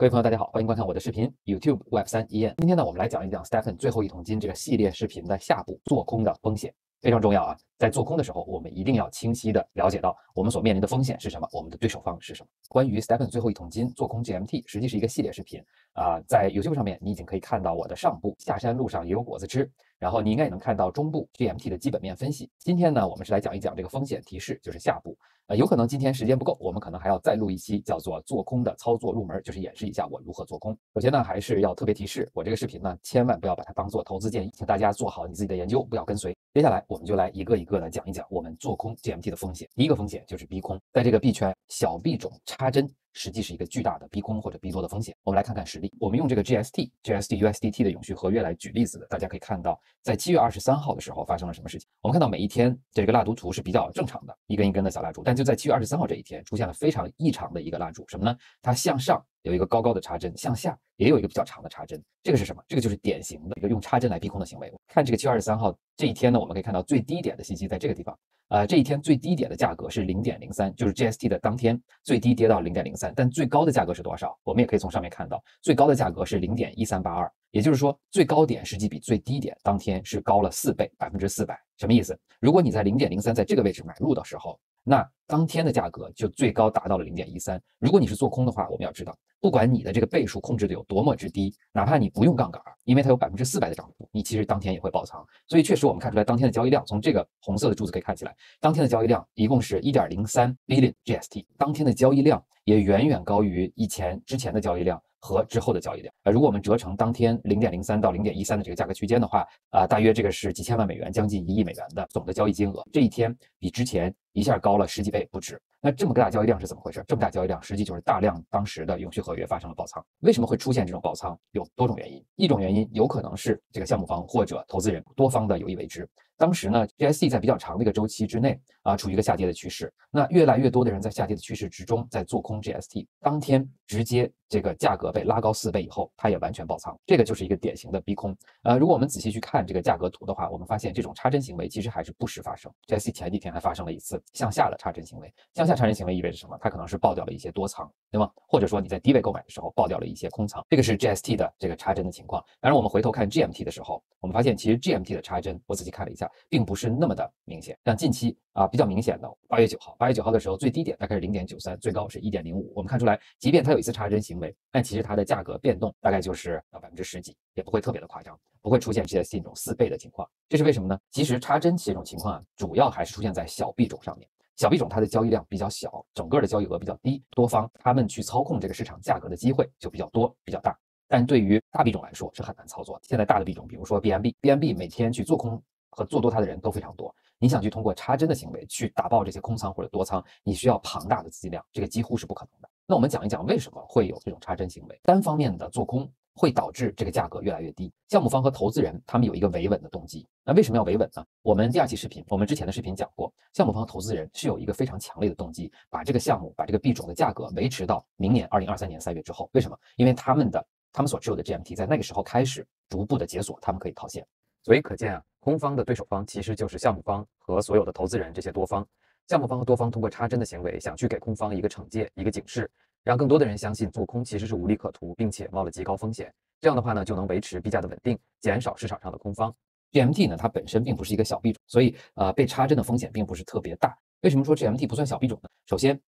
各位朋友，大家好，欢迎观看我的视频 YouTube Web 三一燕。今天呢，我们来讲一讲 Stephen 最后一桶金这个系列视频的下部做空的风险，非常重要啊！在做空的时候，我们一定要清晰的了解到我们所面临的风险是什么，我们的对手方是什么。关于 Stephen 最后一桶金做空 GMT，实际是一个系列视频啊，在 YouTube 上面你已经可以看到我的上部下山路上也有果子吃，然后你应该也能看到中部 GMT 的基本面分析。今天呢，我们是来讲一讲这个风险提示，就是下部。呃，有可能今天时间不够，我们可能还要再录一期叫做做空的操作入门，就是演示一下我如何做空。首先呢，还是要特别提示，我这个视频呢，千万不要把它当做投资建议，请大家做好你自己的研究，不要跟随。接下来我们就来一个一个的讲一讲我们做空 GMT 的风险。第一个风险就是逼空，在这个币圈小币种插针。实际是一个巨大的逼空或者逼多的风险。我们来看看实例。我们用这个 GST、GST USDT 的永续合约来举例子的，大家可以看到，在七月二十三号的时候发生了什么事情。我们看到每一天这个蜡烛图是比较正常的，一根一根的小蜡烛。但就在七月二十三号这一天，出现了非常异常的一个蜡烛，什么呢？它向上有一个高高的插针，向下也有一个比较长的插针。这个是什么？这个就是典型的一个用插针来逼空的行为。看这个七月二十三号这一天呢，我们可以看到最低点的信息在这个地方。呃，这一天最低点的价格是零点零三，就是 GST 的当天最低跌到零点零三，但最高的价格是多少？我们也可以从上面看到，最高的价格是零点一三八二，也就是说最高点实际比最低点当天是高了四倍，百分之四百。什么意思？如果你在零点零三在这个位置买入的时候，那当天的价格就最高达到了零点一三。如果你是做空的话，我们要知道，不管你的这个倍数控制的有多么之低，哪怕你不用杠杆，因为它有百分之四百的涨幅，你其实当天也会爆仓。所以确实我们看出来，当天的交易量，从这个红色的柱子可以看起来，当天的交易量一共是一点零三 billion GST，当天的交易量也远远高于以前之前的交易量。和之后的交易量，呃，如果我们折成当天零点零三到零点一三的这个价格区间的话，啊，大约这个是几千万美元，将近一亿美元的总的交易金额，这一天比之前一下高了十几倍不止。那这么个大交易量是怎么回事？这么大交易量，实际就是大量当时的永续合约发生了爆仓。为什么会出现这种爆仓？有多种原因。一种原因有可能是这个项目方或者投资人多方的有意为之。当时呢，GSC 在比较长的一个周期之内啊，处于一个下跌的趋势。那越来越多的人在下跌的趋势之中，在做空 GST，当天直接这个价格被拉高四倍以后，它也完全爆仓。这个就是一个典型的逼空。呃，如果我们仔细去看这个价格图的话，我们发现这种插针行为其实还是不时发生。，GST 前几天还发生了一次向下的插针行为，向下插针行为意味着什么？它可能是爆掉了一些多仓，对吗？或者说你在低位购买的时候爆掉了一些空仓，这个是 GST 的这个插针的情况。当然，我们回头看 GMT 的时候，我们发现其实 GMT 的插针，我仔细看了一下，并不是那么的明显。像近期啊比较明显的，八月九号，八月九号的时候最低点大概是零点九三，最高是一点零五。我们看出来，即便它有一次插针行为，但其实它的价格变动大概就是百分之十几，也不会特别的夸张，不会出现这些这种四倍的情况。这是为什么呢？其实插针这种情况啊，主要还是出现在小币种上面。小币种它的交易量比较小，整个的交易额比较低，多方他们去操控这个市场价格的机会就比较多、比较大。但对于大币种来说是很难操作。现在大的币种，比如说 BNB，BNB 每天去做空和做多它的人都非常多。你想去通过插针的行为去打爆这些空仓或者多仓，你需要庞大的资金量，这个几乎是不可能的。那我们讲一讲为什么会有这种插针行为，单方面的做空。会导致这个价格越来越低。项目方和投资人他们有一个维稳的动机。那为什么要维稳呢？我们第二期视频，我们之前的视频讲过，项目方和投资人是有一个非常强烈的动机，把这个项目、把这个币种的价格维持到明年二零二三年三月之后。为什么？因为他们的他们所持有的 GMT 在那个时候开始逐步的解锁，他们可以套现。所以可见啊，空方的对手方其实就是项目方和所有的投资人这些多方。项目方和多方通过插针的行为，想去给空方一个惩戒、一个警示。让更多的人相信做空其实是无利可图，并且冒了极高风险。这样的话呢，就能维持币价的稳定，减少市场上的空方。GMT 呢，它本身并不是一个小币种，所以呃，被插针的风险并不是特别大。为什么说 GMT 不算小币种呢？首先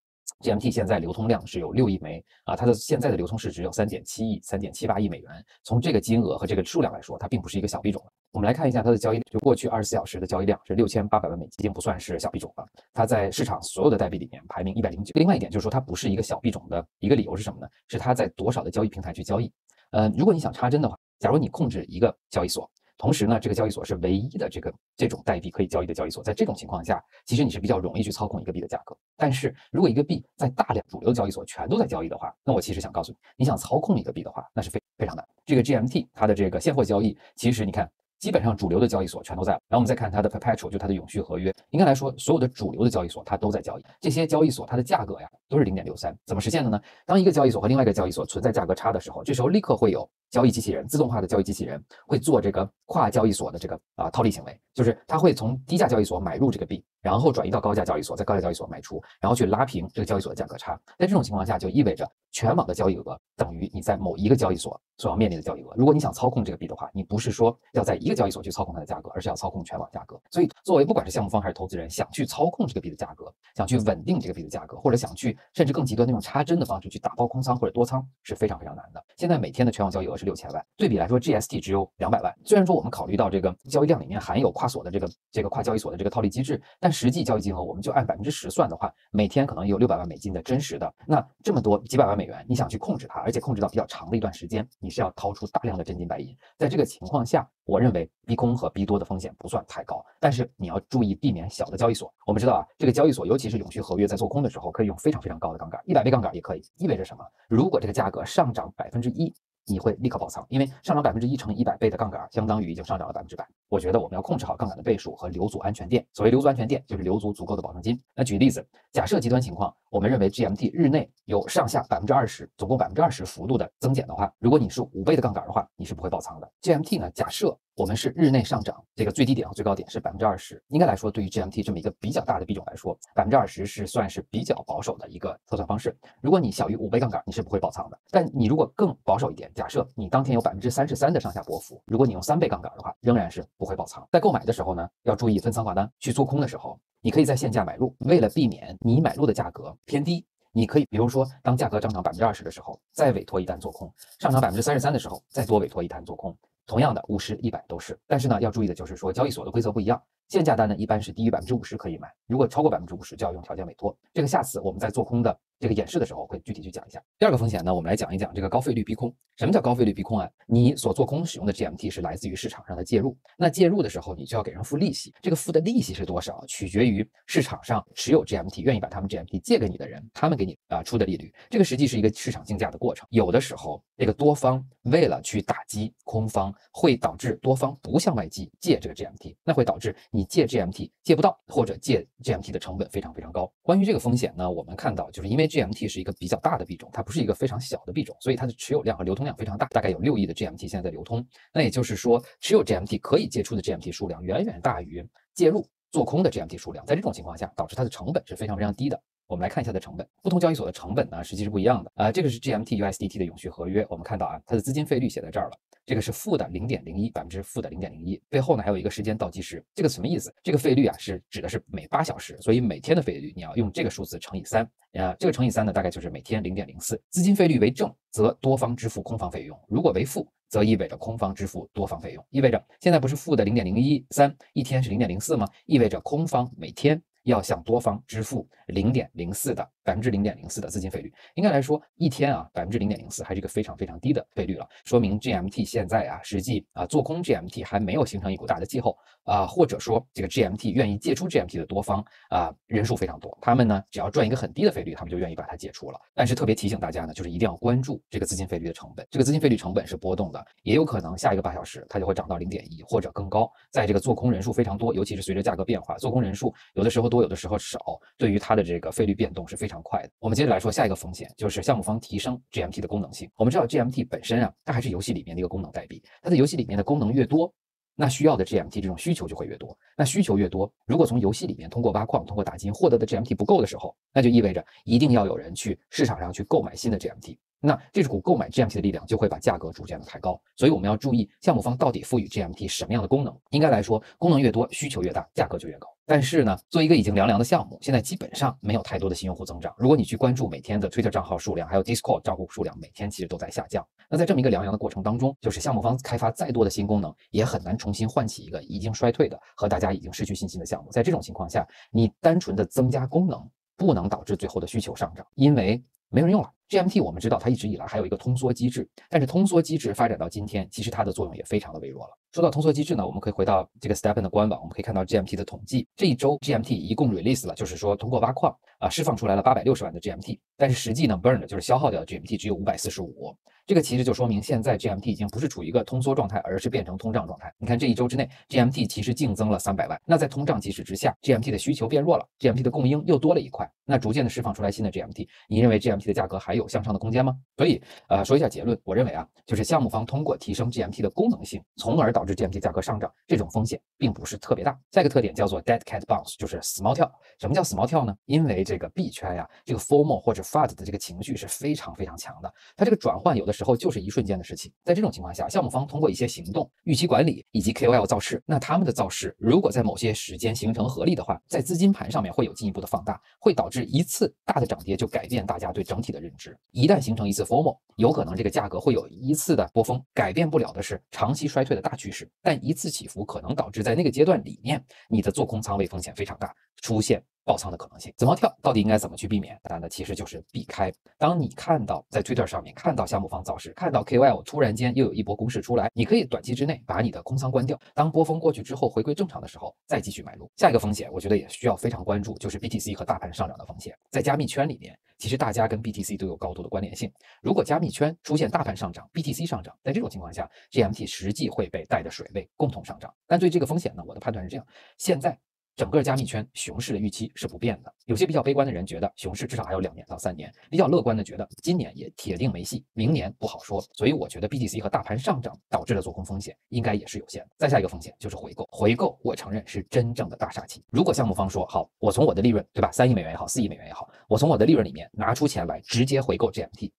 ，GMT 现在流通量是有六亿枚啊，它的现在的流通市值有三点七亿、三点七八亿美元。从这个金额和这个数量来说，它并不是一个小币种。我们来看一下它的交易，就过去二十四小时的交易量是六千八百万美金，已经不算是小币种了。它在市场所有的代币里面排名一百零九。另外一点就是说，它不是一个小币种的一个理由是什么呢？是它在多少的交易平台去交易。呃，如果你想插针的话，假如你控制一个交易所，同时呢，这个交易所是唯一的这个这种代币可以交易的交易所，在这种情况下，其实你是比较容易去操控一个币的价格。但是如果一个币在大量主流的交易所全都在交易的话，那我其实想告诉你，你想操控一个币的话，那是非非常难。这个 GMT 它的这个现货交易，其实你看。基本上主流的交易所全都在，然后我们再看它的 perpetual，就它的永续合约。应该来说，所有的主流的交易所它都在交易。这些交易所它的价格呀都是零点六三，怎么实现的呢？当一个交易所和另外一个交易所存在价格差的时候，这时候立刻会有交易机器人，自动化的交易机器人会做这个跨交易所的这个啊套利行为，就是它会从低价交易所买入这个币，然后转移到高价交易所，在高价交易所卖出，然后去拉平这个交易所的价格差。在这种情况下，就意味着全网的交易额等于你在某一个交易所所要面临的交易额。如果你想操控这个币的话，你不是说要在一个交易所去操控它的价格，而是要操控全网价格。所以，作为不管是项目方还是投资人，想去操控这个币的价格，想去稳定这个币的价格，或者想去甚至更极端那种插针的方式去打包空仓或者多仓，是非常非常难的。现在每天的全网交易额是六千万，对比来说，GST 只有两百万。虽然说我们考虑到这个交易量里面含有跨所的这个这个跨交易所的这个套利机制，但实际交易金额我们就按百分之十算的话，每天可能有六百万美金的真实的。那这么多几百万美元，你想去控制它，而且控制到比较长的一段时间，你是要掏出大量的真金白银。在这个情况下，我认为逼空和逼多的风险不算太高，但是你要注意避免小的交易所。我们知道啊，这个交易所尤其是永续合约在做空的时候，可以用非常非常高的杠杆，一百倍杠杆也可以。意味着什么？如果这个价格上涨百分之一。你会立刻爆仓，因为上涨百分之一乘以一百倍的杠杆，相当于已经上涨了百分之百。我觉得我们要控制好杠杆的倍数和留足安全垫。所谓留足安全垫，就是留足足够的保证金。那举例子，假设极端情况，我们认为 GMT 日内有上下百分之二十，总共百分之二十幅度的增减的话，如果你是五倍的杠杆的话，你是不会爆仓的。GMT 呢？假设我们是日内上涨，这个最低点和最高点是百分之二十，应该来说，对于 GMT 这么一个比较大的币种来说，百分之二十是算是比较保守的一个测算方式。如果你小于五倍杠杆，你是不会爆仓的。但你如果更保守一点，假设你当天有百分之三十三的上下波幅，如果你用三倍杠杆的话，仍然是不会爆仓。在购买的时候呢，要注意分仓挂单。去做空的时候，你可以在现价买入，为了避免你买入的价格偏低，你可以比如说当价格上涨百分之二十的时候，再委托一单做空；上涨百分之三十三的时候，再多委托一单做空。同样的，五十、一百都是，但是呢，要注意的就是说，交易所的规则不一样。限价单呢，一般是低于百分之五十可以买，如果超过百分之五十，就要用条件委托。这个下次我们在做空的这个演示的时候会具体去讲一下。第二个风险呢，我们来讲一讲这个高费率逼空。什么叫高费率逼空啊？你所做空使用的 GMT 是来自于市场上的介入，那介入的时候你就要给人付利息，这个付的利息是多少，取决于市场上持有 GMT 愿意把他们 GMT 借给你的人，他们给你啊出的利率。这个实际是一个市场竞价的过程。有的时候这个多方为了去打击空方，会导致多方不向外借借这个 GMT，那会导致你借 GMT。借不到或者借 GMT 的成本非常非常高。关于这个风险呢，我们看到就是因为 GMT 是一个比较大的币种，它不是一个非常小的币种，所以它的持有量和流通量非常大，大概有六亿的 GMT 现在在流通。那也就是说，持有 GMT 可以借出的 GMT 数量远远大于介入做空的 GMT 数量。在这种情况下，导致它的成本是非常非常低的。我们来看一下它的成本，不同交易所的成本呢实际是不一样的。啊，这个是 GMT USDT 的永续合约，我们看到啊，它的资金费率写在这儿了。这个是负的零点零一，百分之负的零点零一，背后呢还有一个时间倒计时，这个什么意思？这个费率啊是指的是每八小时，所以每天的费率你要用这个数字乘以三，啊，这个乘以三呢大概就是每天零点零四。资金费率为正，则多方支付空方费用；如果为负，则意味着空方支付多方费用。意味着现在不是负的零点零一三，一天是零点零四吗？意味着空方每天要向多方支付零点零四的。百分之零点零四的资金费率，应该来说一天啊，百分之零点零四还是一个非常非常低的费率了，说明 GMT 现在啊，实际啊做空 GMT 还没有形成一股大的气候啊，或者说这个 GMT 愿意借出 GMT 的多方啊人数非常多，他们呢只要赚一个很低的费率，他们就愿意把它借出了。但是特别提醒大家呢，就是一定要关注这个资金费率的成本，这个资金费率成本是波动的，也有可能下一个八小时它就会涨到零点一或者更高。在这个做空人数非常多，尤其是随着价格变化，做空人数有的时候多，有的时候少，对于它的这个费率变动是非常。快的，我们接着来说下一个风险，就是项目方提升 GMT 的功能性。我们知道 GMT 本身啊，它还是游戏里面的一个功能代币，它在游戏里面的功能越多，那需要的 GMT 这种需求就会越多。那需求越多，如果从游戏里面通过挖矿、通过打金获得的 GMT 不够的时候，那就意味着一定要有人去市场上去购买新的 GMT。那这只股购买 GMT 的力量就会把价格逐渐的抬高，所以我们要注意项目方到底赋予 GMT 什么样的功能。应该来说，功能越多，需求越大，价格就越高。但是呢，做一个已经凉凉的项目，现在基本上没有太多的新用户增长。如果你去关注每天的 Twitter 账号数量，还有 Discord 账户数量，每天其实都在下降。那在这么一个凉凉的过程当中，就是项目方开发再多的新功能，也很难重新唤起一个已经衰退的和大家已经失去信心的项目。在这种情况下，你单纯的增加功能，不能导致最后的需求上涨，因为。没人用了。GMT 我们知道它一直以来还有一个通缩机制，但是通缩机制发展到今天，其实它的作用也非常的微弱了。说到通缩机制呢，我们可以回到这个 Stepen 的官网，我们可以看到 GMT 的统计，这一周 GMT 一共 release 了，就是说通过挖矿啊释放出来了八百六十万的 GMT，但是实际呢 burn 就是消耗掉的 GMT 只有五百四十五。这个其实就说明现在 GMT 已经不是处于一个通缩状态，而是变成通胀状态。你看这一周之内，GMT 其实净增了三百万。那在通胀机制之下，GMT 的需求变弱了，GMT 的供应又多了一块，那逐渐的释放出来新的 GMT，你认为 GMT 的价格还有？有向上的空间吗？所以，呃，说一下结论，我认为啊，就是项目方通过提升 GMT 的功能性，从而导致 GMT 价格上涨，这种风险并不是特别大。下一个特点叫做 dead cat bounce，就是死猫跳。什么叫死猫跳呢？因为这个币圈呀，这个 formal 或者 fud 的这个情绪是非常非常强的，它这个转换有的时候就是一瞬间的事情。在这种情况下，项目方通过一些行动、预期管理以及 KOL 造势，那他们的造势如果在某些时间形成合力的话，在资金盘上面会有进一步的放大，会导致一次大的涨跌就改变大家对整体的认知。一旦形成一次 formal，有可能这个价格会有一次的波峰，改变不了的是长期衰退的大趋势，但一次起伏可能导致在那个阶段里面你的做空仓位风险非常大，出现。爆仓的可能性，怎么跳到底应该怎么去避免？答案呢，其实就是避开。当你看到在 Twitter 上面看到项目方造势，看到 KOL 突然间又有一波攻势出来，你可以短期之内把你的空仓关掉。当波峰过去之后，回归正常的时候，再继续买入。下一个风险，我觉得也需要非常关注，就是 BTC 和大盘上涨的风险。在加密圈里面，其实大家跟 BTC 都有高度的关联性。如果加密圈出现大盘上涨，BTC 上涨，在这种情况下，GMT 实际会被带着水位共同上涨。但对这个风险呢，我的判断是这样：现在。整个加密圈熊市的预期是不变的。有些比较悲观的人觉得熊市至少还有两年到三年，比较乐观的觉得今年也铁定没戏，明年不好说。所以我觉得 BTC 和大盘上涨导致的做空风险应该也是有限的。再下一个风险就是回购，回购我承认是真正的大杀器。如果项目方说好，我从我的利润，对吧，三亿美元也好，四亿美元也好，我从我的利润里面拿出钱来直接回购 GMT。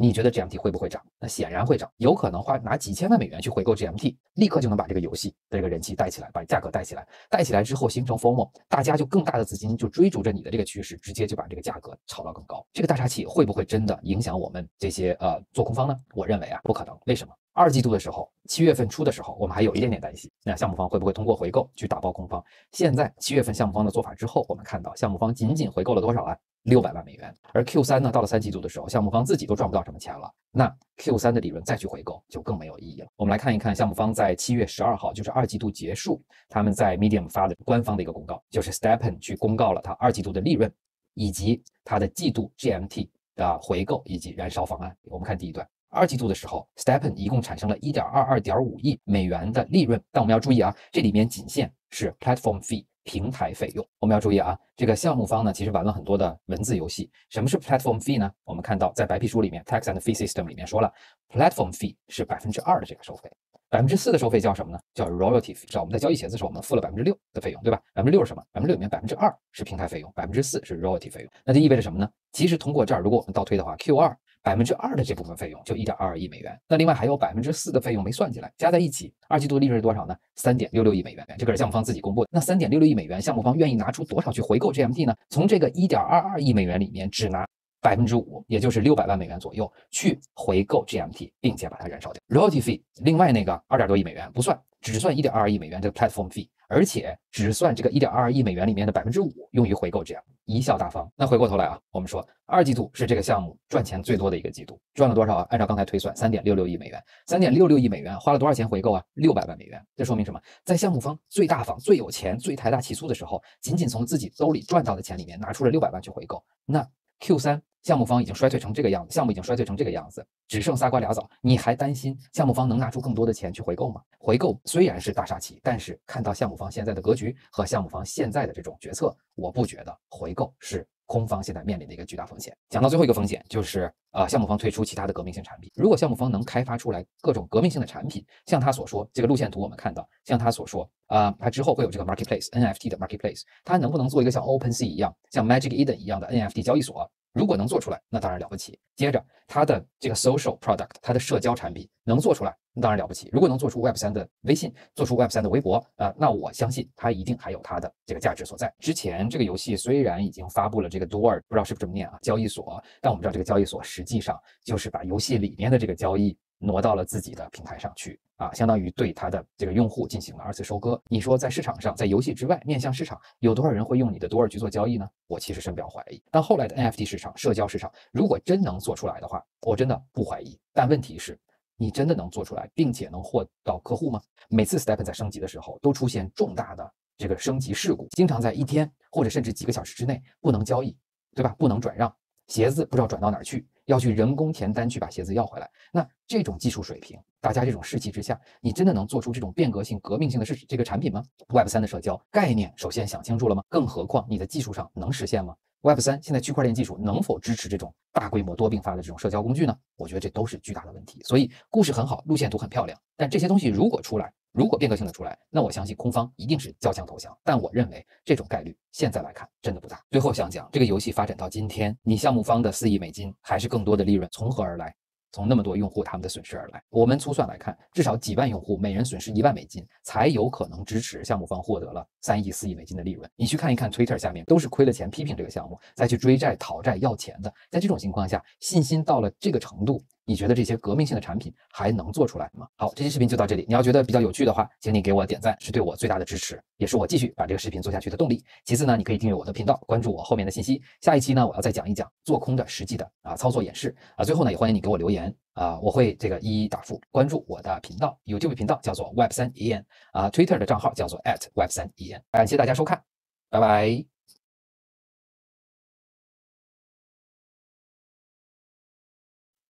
你觉得 GMT 会不会涨？那显然会涨，有可能花拿几千万美元去回购 GMT，立刻就能把这个游戏的这个人气带起来，把价格带起来，带起来之后形成 FOMO，大家就更大的资金就追逐着你的这个趋势，直接就把这个价格炒到更高。这个大杀器会不会真的影响我们这些呃做空方呢？我认为啊，不可能。为什么？二季度的时候，七月份初的时候，我们还有一点点担心，那项目方会不会通过回购去打爆空方？现在七月份项目方的做法之后，我们看到项目方仅仅回购了多少啊？六百万美元，而 Q 三呢，到了三季度的时候，项目方自己都赚不到什么钱了，那 Q 三的利润再去回购就更没有意义了。我们来看一看项目方在七月十二号，就是二季度结束，他们在 Medium 发的官方的一个公告，就是 Stepen 去公告了他二季度的利润以及他的季度 GMT 的回购以及燃烧方案。我们看第一段，二季度的时候，Stepen 一共产生了一点二二点五亿美元的利润，但我们要注意啊，这里面仅限是 Platform Fee。平台费用，我们要注意啊，这个项目方呢，其实玩了很多的文字游戏。什么是 platform fee 呢？我们看到在白皮书里面，tax and fee system 里面说了，platform fee 是百分之二的这个收费，百分之四的收费叫什么呢？叫 royalty fee。是我们在交易鞋子的时候，我们付了百分之六的费用，对吧？百分之六是什么？百分之六里面百分之二是平台费用，百分之四是 royalty 费用。那就意味着什么呢？其实通过这儿，如果我们倒推的话，Q 二。百分之二的这部分费用就一点二二亿美元，那另外还有百分之四的费用没算进来，加在一起，二季度利润是多少呢？三点六六亿美元，这个是项目方自己公布的。那三点六六亿美元，项目方愿意拿出多少去回购 GMD 呢？从这个一点二二亿美元里面，只拿百分之五，也就是六百万美元左右去回购 GMT，并且把它燃烧掉。Royalty fee，另外那个二点多亿美元不算，只算一点二二亿美元这个 platform fee。而且只算这个一点二二亿美元里面的百分之五用于回购，这样贻笑大方。那回过头来啊，我们说二季度是这个项目赚钱最多的一个季度，赚了多少啊？按照刚才推算，三点六六亿美元，三点六六亿美元花了多少钱回购啊？六百万美元。这说明什么？在项目方最大方、最有钱、最财大气粗的时候，仅仅从自己兜里赚到的钱里面拿出了六百万去回购。那 Q 三。项目方已经衰退成这个样子，项目已经衰退成这个样子，只剩仨瓜俩枣，你还担心项目方能拿出更多的钱去回购吗？回购虽然是大杀器，但是看到项目方现在的格局和项目方现在的这种决策，我不觉得回购是空方现在面临的一个巨大风险。讲到最后一个风险，就是呃项目方推出其他的革命性产品。如果项目方能开发出来各种革命性的产品，像他所说这个路线图我们看到，像他所说啊，他之后会有这个 marketplace NFT 的 marketplace，他能不能做一个像 OpenSea 一样，像 Magic Eden 一样的 NFT 交易所？如果能做出来，那当然了不起。接着，它的这个 social product，它的社交产品能做出来，那当然了不起。如果能做出 Web 三的微信，做出 Web 三的微博，啊，那我相信它一定还有它的这个价值所在。之前这个游戏虽然已经发布了这个 Door，不知道是不是这么念啊，交易所，但我们知道这个交易所实际上就是把游戏里面的这个交易。挪到了自己的平台上去啊，相当于对它的这个用户进行了二次收割。你说在市场上，在游戏之外面向市场，有多少人会用你的多尔去做交易呢？我其实深表怀疑。但后来的 NFT 市场、社交市场，如果真能做出来的话，我真的不怀疑。但问题是，你真的能做出来，并且能获到客户吗？每次 Step 在升级的时候，都出现重大的这个升级事故，经常在一天或者甚至几个小时之内不能交易，对吧？不能转让。鞋子不知道转到哪儿去，要去人工填单去把鞋子要回来。那这种技术水平，大家这种士气之下，你真的能做出这种变革性、革命性的是这个产品吗？Web 三的社交概念，首先想清楚了吗？更何况你的技术上能实现吗？Web 三现在区块链技术能否支持这种大规模多并发的这种社交工具呢？我觉得这都是巨大的问题。所以故事很好，路线图很漂亮，但这些东西如果出来，如果变革性的出来，那我相信空方一定是交枪投降。但我认为这种概率现在来看真的不大。最后想讲，这个游戏发展到今天，你项目方的四亿美金还是更多的利润从何而来？从那么多用户他们的损失而来，我们粗算来看，至少几万用户每人损失一万美金，才有可能支持项目方获得了三亿、四亿美金的利润。你去看一看 Twitter 下面都是亏了钱批评这个项目，再去追债讨债要钱的，在这种情况下，信心到了这个程度。你觉得这些革命性的产品还能做出来吗？好，这期视频就到这里。你要觉得比较有趣的话，请你给我点赞，是对我最大的支持，也是我继续把这个视频做下去的动力。其次呢，你可以订阅我的频道，关注我后面的信息。下一期呢，我要再讲一讲做空的实际的啊操作演示啊。最后呢，也欢迎你给我留言啊，我会这个一一答复。关注我的频道，YouTube 频道叫做 Web 三 EN 啊，Twitter 的账号叫做 at Web 三 EN。感谢大家收看，拜拜。